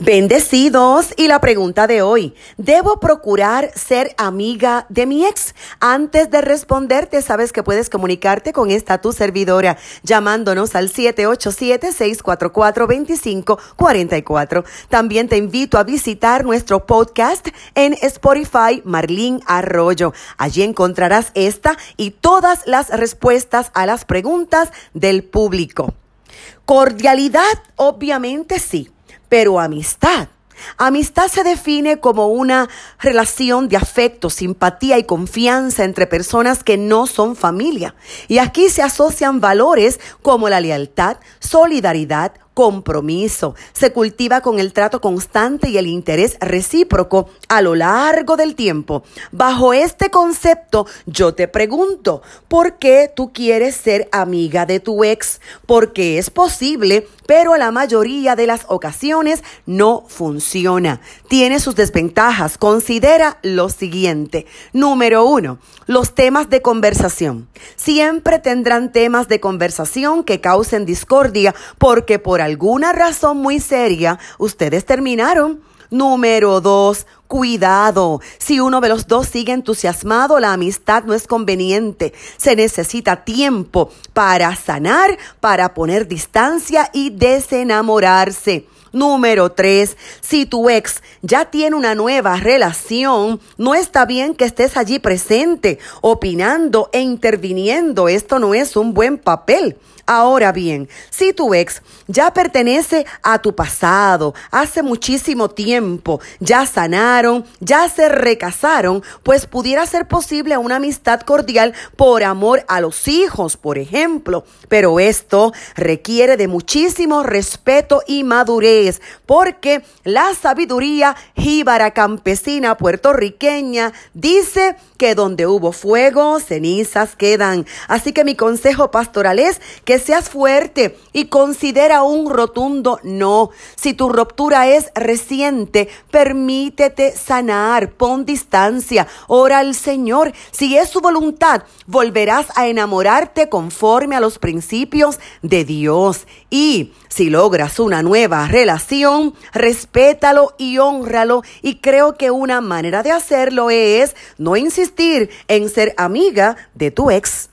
Bendecidos y la pregunta de hoy, ¿debo procurar ser amiga de mi ex? Antes de responderte, sabes que puedes comunicarte con esta tu servidora llamándonos al 787-644-2544. También te invito a visitar nuestro podcast en Spotify Marlín Arroyo. Allí encontrarás esta y todas las respuestas a las preguntas del público. Cordialidad, obviamente sí pero amistad. Amistad se define como una relación de afecto, simpatía y confianza entre personas que no son familia. Y aquí se asocian valores como la lealtad, solidaridad, compromiso. Se cultiva con el trato constante y el interés recíproco a lo largo del tiempo. Bajo este concepto, yo te pregunto, ¿por qué tú quieres ser amiga de tu ex? Porque es posible, pero la mayoría de las ocasiones no funciona. Tiene sus desventajas. Considera lo siguiente. Número uno, los temas de conversación. Siempre tendrán temas de conversación que causen discordia porque por alguna razón muy seria ustedes terminaron. Número dos, cuidado. Si uno de los dos sigue entusiasmado, la amistad no es conveniente. Se necesita tiempo para sanar, para poner distancia y desenamorarse. Número tres, si tu ex ya tiene una nueva relación, no está bien que estés allí presente, opinando e interviniendo. Esto no es un buen papel. Ahora bien, si tu ex ya pertenece a tu pasado, hace muchísimo tiempo, ya ya se recasaron, pues pudiera ser posible una amistad cordial por amor a los hijos, por ejemplo. Pero esto requiere de muchísimo respeto y madurez, porque la sabiduría jíbara campesina puertorriqueña dice que donde hubo fuego, cenizas quedan. Así que mi consejo pastoral es que seas fuerte y considera un rotundo no. Si tu ruptura es reciente, permítete sanar, pon distancia, ora al Señor. Si es su voluntad, volverás a enamorarte conforme a los principios de Dios. Y si logras una nueva relación, respétalo y honralo. Y creo que una manera de hacerlo es no insistir en ser amiga de tu ex.